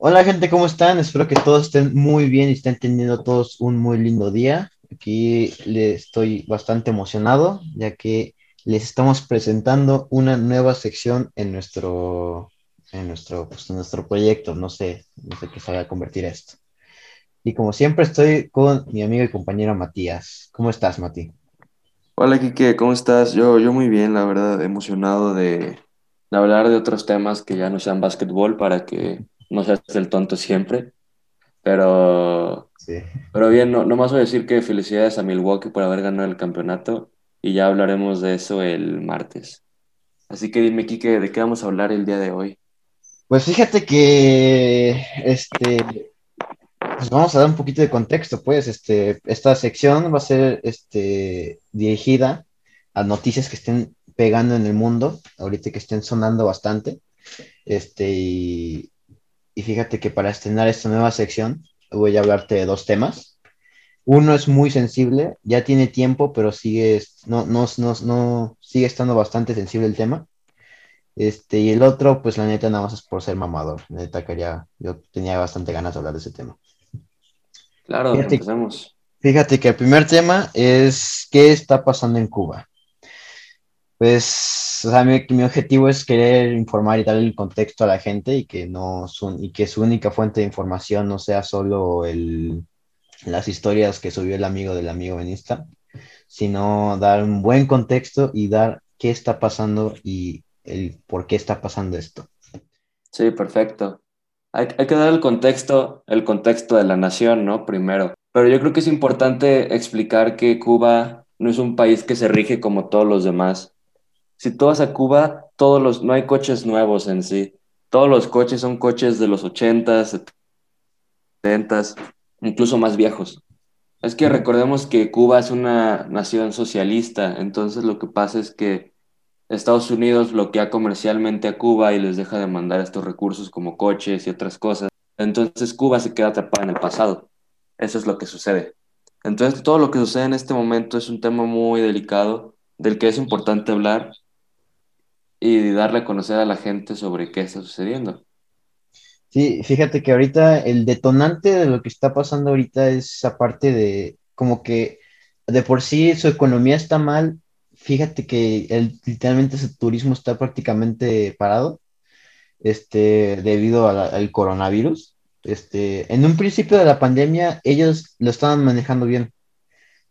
Hola gente, ¿cómo están? Espero que todos estén muy bien y estén teniendo todos un muy lindo día. Aquí les estoy bastante emocionado ya que les estamos presentando una nueva sección en nuestro, en nuestro, pues, en nuestro proyecto. No sé, no sé qué se vaya a convertir esto. Y como siempre estoy con mi amigo y compañero Matías. ¿Cómo estás, Mati? Hola Kike, ¿cómo estás? Yo, yo muy bien, la verdad, emocionado de, de hablar de otros temas que ya no sean básquetbol para que no seas el tonto siempre. Pero, Sí. pero bien, no, no más voy a decir que felicidades a Milwaukee por haber ganado el campeonato y ya hablaremos de eso el martes. Así que dime, Kike, ¿de qué vamos a hablar el día de hoy? Pues fíjate que este, Pues vamos a dar un poquito de contexto, pues, este, esta sección va a ser, este, dirigida a noticias que estén pegando en el mundo, ahorita que estén sonando bastante, este, y, y fíjate que para estrenar esta nueva sección voy a hablarte de dos temas. Uno es muy sensible, ya tiene tiempo, pero sigue, no, no, no, no, sigue estando bastante sensible el tema. Este, y el otro, pues la neta, nada más es por ser mamador. La Neta, quería, yo tenía bastante ganas de hablar de ese tema. Claro, Fíjate empecemos. Fíjate que el primer tema es qué está pasando en Cuba. Pues, o sea, mi, objetivo es querer informar y darle el contexto a la gente y que no su, y que su única fuente de información no sea solo el, las historias que subió el amigo del amigo en Insta, sino dar un buen contexto y dar qué está pasando y el por qué está pasando esto. Sí, perfecto. Hay que dar el contexto, el contexto de la nación, ¿no? Primero. Pero yo creo que es importante explicar que Cuba no es un país que se rige como todos los demás. Si tú vas a Cuba, todos los, no hay coches nuevos en sí. Todos los coches son coches de los 80s, 70s, incluso más viejos. Es que recordemos que Cuba es una nación socialista, entonces lo que pasa es que Estados Unidos bloquea comercialmente a Cuba y les deja de mandar estos recursos como coches y otras cosas. Entonces Cuba se queda atrapada en el pasado. Eso es lo que sucede. Entonces todo lo que sucede en este momento es un tema muy delicado del que es importante hablar y darle a conocer a la gente sobre qué está sucediendo. Sí, fíjate que ahorita el detonante de lo que está pasando ahorita es aparte de como que de por sí su economía está mal, fíjate que el, literalmente su turismo está prácticamente parado, este, debido a la- al coronavirus. Este, en un principio de la pandemia ellos lo estaban manejando bien,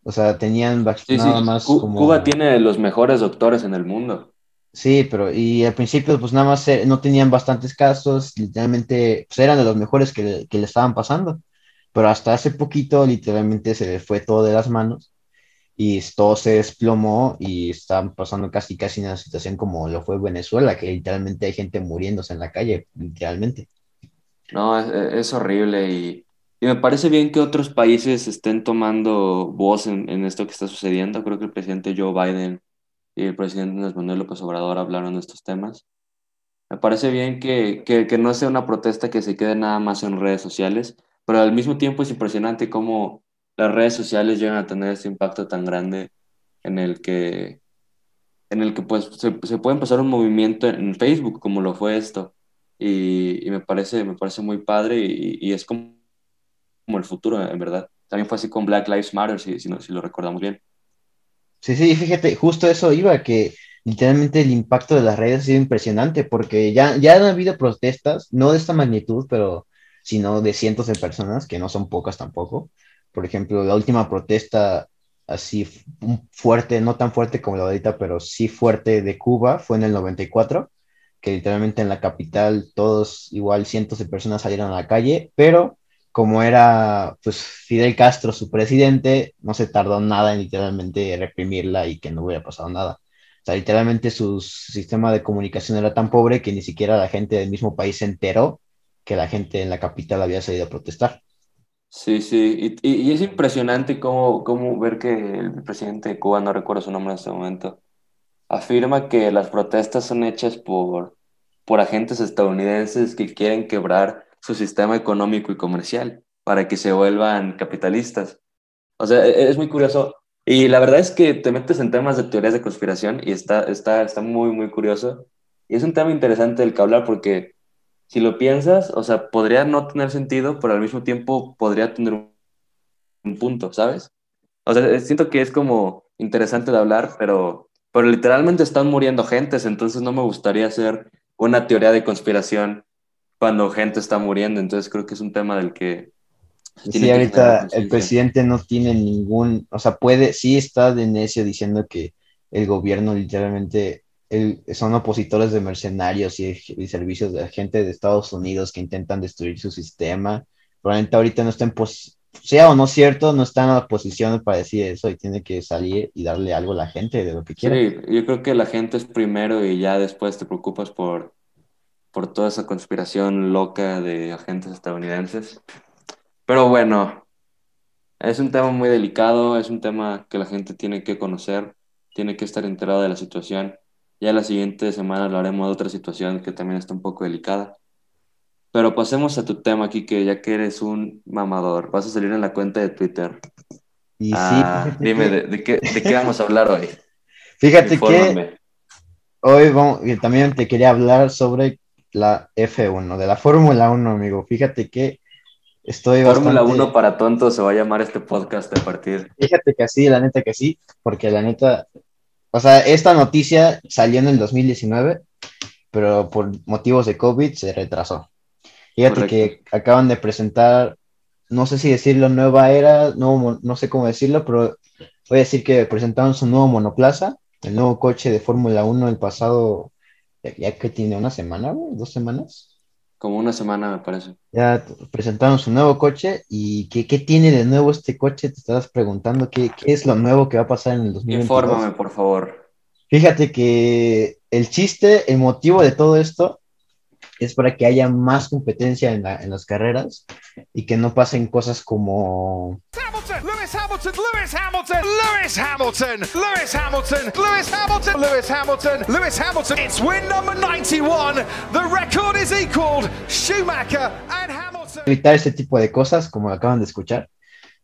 o sea, tenían vac- Sí, sí, más Cu- Cuba como tiene los mejores doctores en el mundo. Sí, pero y al principio pues nada más eh, no tenían bastantes casos, literalmente pues eran de los mejores que, que le estaban pasando, pero hasta hace poquito literalmente se le fue todo de las manos y todo se desplomó y están pasando casi casi una situación como lo fue Venezuela, que literalmente hay gente muriéndose en la calle, literalmente. No, es, es horrible y, y me parece bien que otros países estén tomando voz en, en esto que está sucediendo. Creo que el presidente Joe Biden y el presidente Andrés Manuel López Obrador hablaron de estos temas. Me parece bien que, que, que no sea una protesta que se quede nada más en redes sociales, pero al mismo tiempo es impresionante cómo las redes sociales llegan a tener este impacto tan grande en el que, en el que pues, se, se puede empezar un movimiento en Facebook, como lo fue esto. Y, y me parece, me parece muy padre y, y es como, como el futuro, en verdad. También fue así con Black Lives Matter, si, si, no- si lo recordamos bien. Sí, sí, fíjate, justo eso iba, que literalmente el impacto de las redes ha sido impresionante, porque ya, ya han habido protestas, no de esta magnitud, pero sino de cientos de personas, que no son pocas tampoco. Por ejemplo, la última protesta así fuerte, no tan fuerte como la de ahorita, pero sí fuerte de Cuba, fue en el 94, que literalmente en la capital todos, igual cientos de personas salieron a la calle, pero como era pues Fidel Castro su presidente, no se tardó nada en literalmente reprimirla y que no hubiera pasado nada. O sea, literalmente su sistema de comunicación era tan pobre que ni siquiera la gente del mismo país se enteró que la gente en la capital había salido a protestar. Sí, sí, y, y- es impresionante cómo, cómo ver que el presidente de Cuba, no recuerdo su nombre en este momento, afirma que las protestas son hechas por, por agentes estadounidenses que quieren quebrar su sistema económico y comercial para que se vuelvan capitalistas. O sea, e- es muy curioso. Y la verdad es que te metes en temas de teorías de conspiración y está, está, está muy, muy curioso. Y es un tema interesante del que hablar porque si lo piensas, o sea, podría no tener sentido, pero al mismo tiempo podría tener un, un punto, ¿sabes? O sea, siento que es como interesante de hablar, pero, pero literalmente están muriendo gentes, entonces no me gustaría hacer una teoría de conspiración cuando gente está muriendo, entonces creo que es un tema del que... Sí, ahorita el presidente no tiene ningún, o sea, puede, sí está de necio diciendo que el gobierno literalmente el, son opositores de mercenarios y, y, servicios de gente de Estados Unidos que intentan destruir su sistema. Probablemente ahorita no está en sea o no cierto, no está en la posición para decir eso y tiene que salir y darle algo a la gente de lo que quiere. Sí, yo creo que la gente es primero y ya después te preocupas por, por toda esa conspiración loca de agentes estadounidenses. Pero bueno, es un tema muy delicado, es un tema que la gente tiene que conocer, tiene que estar enterada de la situación. Ya la siguiente semana hablaremos de otra situación que también está un poco delicada. Pero pasemos a tu tema aquí, que ya que eres un mamador, vas a salir en la cuenta de Twitter. Y ah, sí, dime, de, qué, ¿de, qué, vamos a hablar hoy? Fíjate que hoy vamos, también te quería hablar sobre la F1, de la Fórmula 1, amigo. Fíjate que estoy Fórmula 1 para tontos se va a llamar este podcast a partir. Fíjate que sí, la neta que sí, porque la neta, o sea, esta noticia salió en el 2019, pero por motivos de COVID se retrasó. Fíjate que acaban de presentar, no sé si decirlo nueva era, no, no sé cómo decirlo, pero voy a decir que presentaron su nuevo monoplaza, el nuevo coche de Fórmula 1 el pasado, ya, que tiene una semana, dos semanas. Como una semana, me parece. Ya presentaron su nuevo coche y ¿qué, qué tiene de nuevo este coche? Te estabas preguntando qué, qué, es lo nuevo que va a pasar en el 2022. Infórmame, por favor. Fíjate que el chiste, el motivo de todo esto es para que haya más competencia en, la, en las carreras y que no pasen cosas como... Hamilton, Lewis Hamilton, Lewis Hamilton, Lewis Hamilton, Lewis Hamilton, Lewis Hamilton, Lewis Hamilton, Lewis Hamilton. It's win number 91. The record is equaled. Schumacher and Hamilton. Evitar este tipo de cosas, como acaban de escuchar,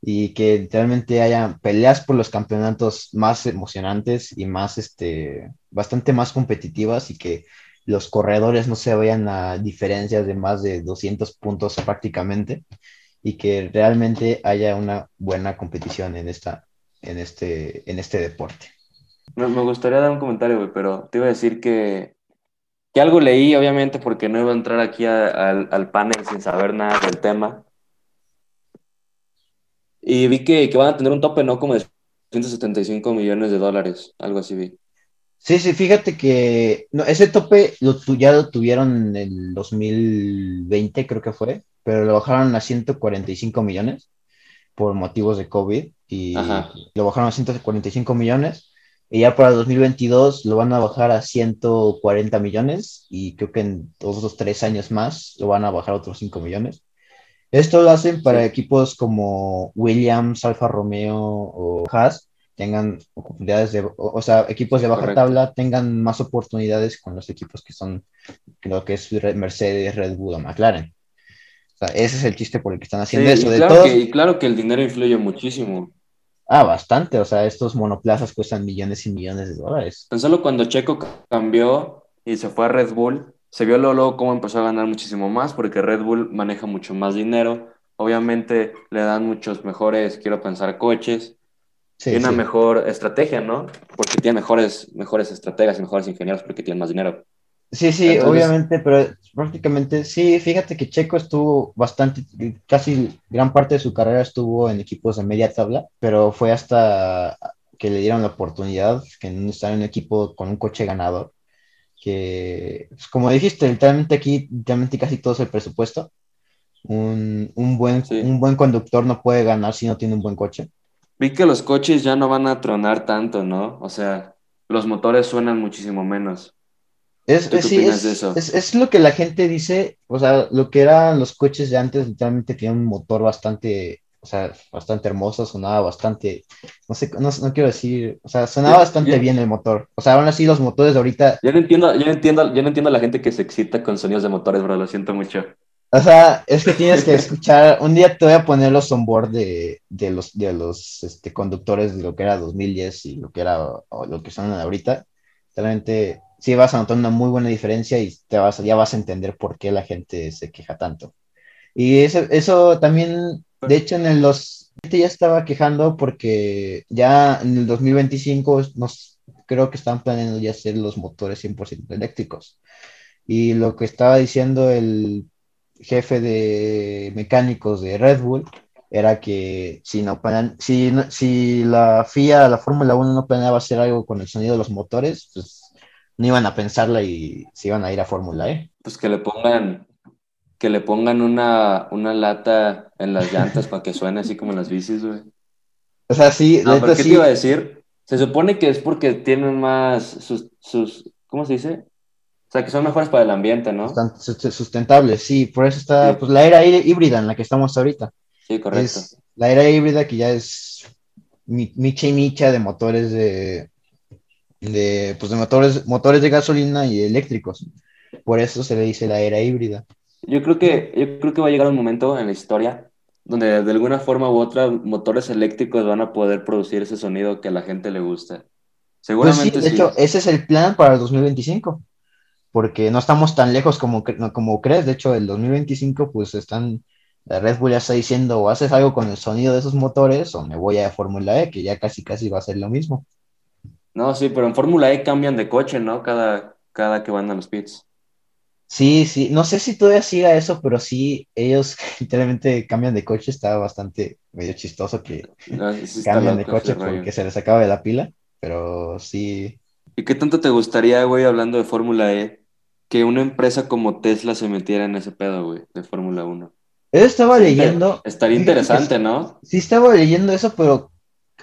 y que literalmente haya peleas por los campeonatos más emocionantes y más, este, bastante más competitivas y que los corredores no se vayan a diferencias de más de 200 puntos prácticamente y que realmente haya una buena competición en, esta, en, este, en este deporte. Me, gustaría dar un comentario, pero te iba a decir que, que algo leí, obviamente, porque no iba a entrar aquí al, al panel sin saber nada del tema. Y vi que, que van a tener un tope, ¿no? Como de 175 millones de dólares, algo así vi. Sí, sí, fíjate que no, ese tope lo, ya lo tuvieron en el 2020, creo que fue, pero lo bajaron a 145 millones por motivos de COVID y lo bajaron a 145 millones y ya para el 2022 lo van a bajar a 140 millones y creo que en otros tres años más lo van a bajar a otros 5 millones. Esto lo hacen para equipos como Williams, Alfa Romeo o Haas, tengan oportunidades de, o, sea, equipos de baja tabla tengan más oportunidades con los equipos que son lo que es Mercedes, Red Bull o McLaren. O sea, ese es el chiste por el que están haciendo eso. Y claro, que, y claro que el dinero influye muchísimo. Ah, bastante. O sea, estos monoplazas cuestan millones y millones de dólares. Pensalo cuando Checo cambió y se fue a Red Bull, se vio luego cómo empezó a ganar muchísimo más porque Red Bull maneja mucho más dinero. Obviamente le dan muchos mejores, quiero pensar, coches y una mejor estrategia, ¿no? Porque tiene mejores, mejores estrategas y mejores ingenieros porque tienen más dinero. Sí, sí, obviamente, pero prácticamente sí, fíjate que Checo estuvo bastante, casi gran parte de su carrera estuvo en equipos de media tabla, pero fue hasta que le dieron la oportunidad, que estar en un equipo con un coche ganador, que, pues, como dijiste, literalmente aquí, literalmente casi todo es el presupuesto. Un, un buen, un buen conductor no puede ganar si no tiene un buen coche. Vi que los coches ya no van a tronar tanto, ¿no? O sea, los motores suenan muchísimo menos. Es, es, sí, es, es, lo que la gente dice, o sea, lo que eran los coches de antes, literalmente tenían un motor bastante, o sea, bastante hermoso, sonaba bastante, no sé, no, no quiero decir, o sea, sonaba bastante bien el motor. O sea, aún así los motores de ahorita... Yo no entiendo, yo no entiendo, yo no entiendo a la gente que se excita con sonidos de motores, bro, lo siento mucho. O sea, es que tienes que escuchar, un día te voy a poner los onboard de, de los, de los este, conductores de lo que era 2010 y lo que era o lo que son ahorita. Realmente sí vas a notar una muy buena diferencia y te vas, ya vas a entender por qué la gente se queja tanto. Y eso, eso también, de hecho, en los ya estaba quejando porque ya en el 2025 nos, creo que están planeando ya hacer los motores 100% eléctricos. Y lo que estaba diciendo el jefe de mecánicos de Red Bull era que si, no si, si la FIA, la Fórmula 1 no planeaba hacer algo con el sonido de los motores, pues no iban a pensarla y se iban a ir a Fórmula E. Pues que le pongan, que le pongan una, una lata en las llantas para que suene así como en las bicis, güey. O sea, sí. No, ¿qué te iba a decir? Se supone que es porque tienen más sus, sus, ¿cómo se dice? O sea, que son mejores para el ambiente, ¿no? Sustentables, sí. Por eso está, pues, la era híbrida en la que estamos ahorita. Sí, correcto. la era híbrida que ya es micha y micha de motores de, de, pues de motores, motores de gasolina y eléctricos. Por eso se le dice la era híbrida. Yo creo que, yo creo que va a llegar un momento en la historia donde de alguna forma u otra motores eléctricos van a poder producir ese sonido que a la gente le gusta. Seguramente pues sí, de hecho, ese es el plan para el 2025, porque no estamos tan lejos como, como crees. De hecho, el 2025, pues están, la Red Bull ya está diciendo, o haces algo con el sonido de esos motores, o me voy a Fórmula E, que ya casi casi va a ser lo mismo. No, sí, pero en Fórmula E cambian de coche, ¿no? Cada, cada que van a los pits. Sí, sí, no sé si todavía siga eso, pero sí, ellos literalmente cambian de coche, está bastante medio chistoso que cambian de coche porque se les acaba de la pila, pero sí. ¿Y qué tanto te gustaría, güey, hablando de Fórmula E, que una empresa como Tesla se metiera en ese pedo, güey, de Fórmula 1? Yo estaba leyendo. Estaría interesante, ¿no? Sí, estaba leyendo eso, pero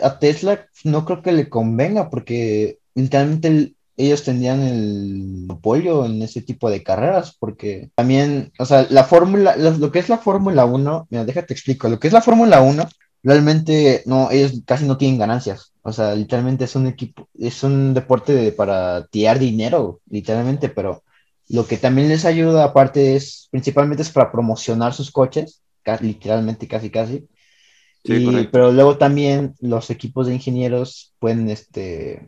a Tesla no creo que le convenga porque literalmente ellos tendrían el apoyo en ese tipo de carreras porque también, o sea, la fórmula, lo, que es la Fórmula 1, mira, déjate explico, lo que es la Fórmula 1, realmente no, ellos casi no tienen ganancias, o sea, literalmente es un equipo, es un deporte para tirar dinero, literalmente, pero lo que también les ayuda aparte es, principalmente es para promocionar sus coches, literalmente casi casi, pero luego también los equipos de ingenieros pueden, este,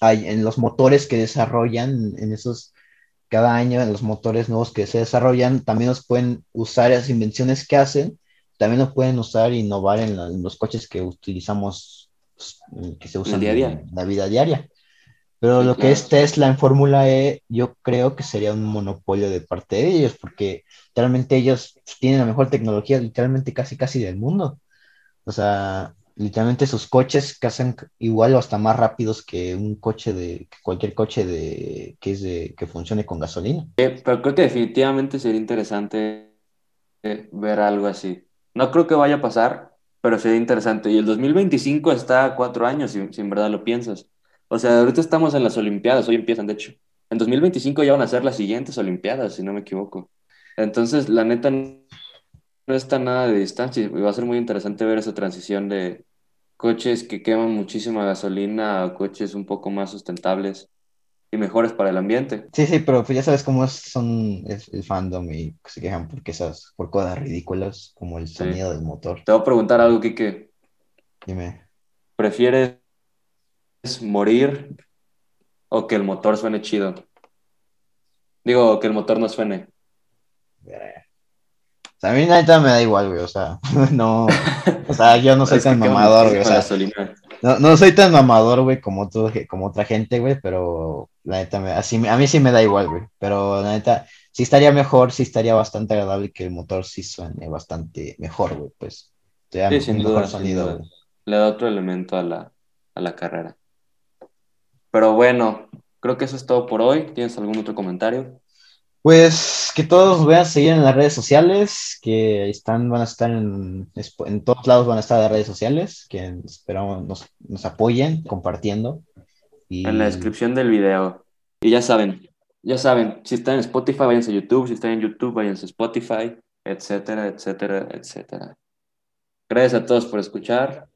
hay en los motores que desarrollan, en esos, cada año, en los motores nuevos que se desarrollan, también los pueden usar esas invenciones que hacen, también los pueden usar e innovar en, los coches que utilizamos, pues, que se usan en la vida diaria. Pero lo que es Tesla en Fórmula E, yo creo que sería un monopolio de parte de ellos, porque realmente ellos tienen la mejor tecnología, literalmente casi casi del mundo. O sea, literalmente sus coches cazan igual o hasta más rápidos que un coche de cualquier coche de que es de que funcione con gasolina. pero creo que definitivamente sería interesante eh, ver algo así. No creo que vaya a pasar, pero sería interesante. Y el 2025 está a cuatro años, si, en verdad lo piensas. O sea, ahorita estamos en las Olimpiadas, hoy empiezan, de hecho. En 2025 ya van a ser las siguientes Olimpiadas, si no me equivoco. Entonces, la neta, no está nada de distancia y va a ser muy interesante ver esa transición de coches que queman muchísima gasolina a coches un poco más sustentables y mejores para el ambiente. Sí, sí, pero pues ya sabes cómo son el, fandom y se quejan porque esas, por cosas ridículas como el sonido del motor. Te voy a preguntar algo, Kike. Dime. ¿Prefieres morir o que el motor suene chido? Digo, que el motor no suene. A mí neta me da igual, güey, o sea, no, o sea, yo no soy tan mamador, güey, o sea, no, no, soy tan mamador, güey, como, como otra gente, güey, pero la neta, me, así, a mí sí me da igual, güey, pero la neta, sí estaría mejor, sí estaría bastante agradable que el motor sí suene bastante mejor, güey, pues, sí, sin duda, sonido, Le da otro elemento a la, a la carrera. Pero bueno, creo que eso es todo por hoy. ¿Tienes algún otro comentario? Pues que todos a seguir en las redes sociales, que están, van a estar en, en todos lados van a estar las redes sociales, que esperamos nos, nos apoyen compartiendo. Y... En la descripción del video. Y ya saben, ya saben, si están en Spotify, váyanse a YouTube, si están en YouTube, váyanse a Spotify, etcétera, etcétera, etcétera. Gracias a todos por escuchar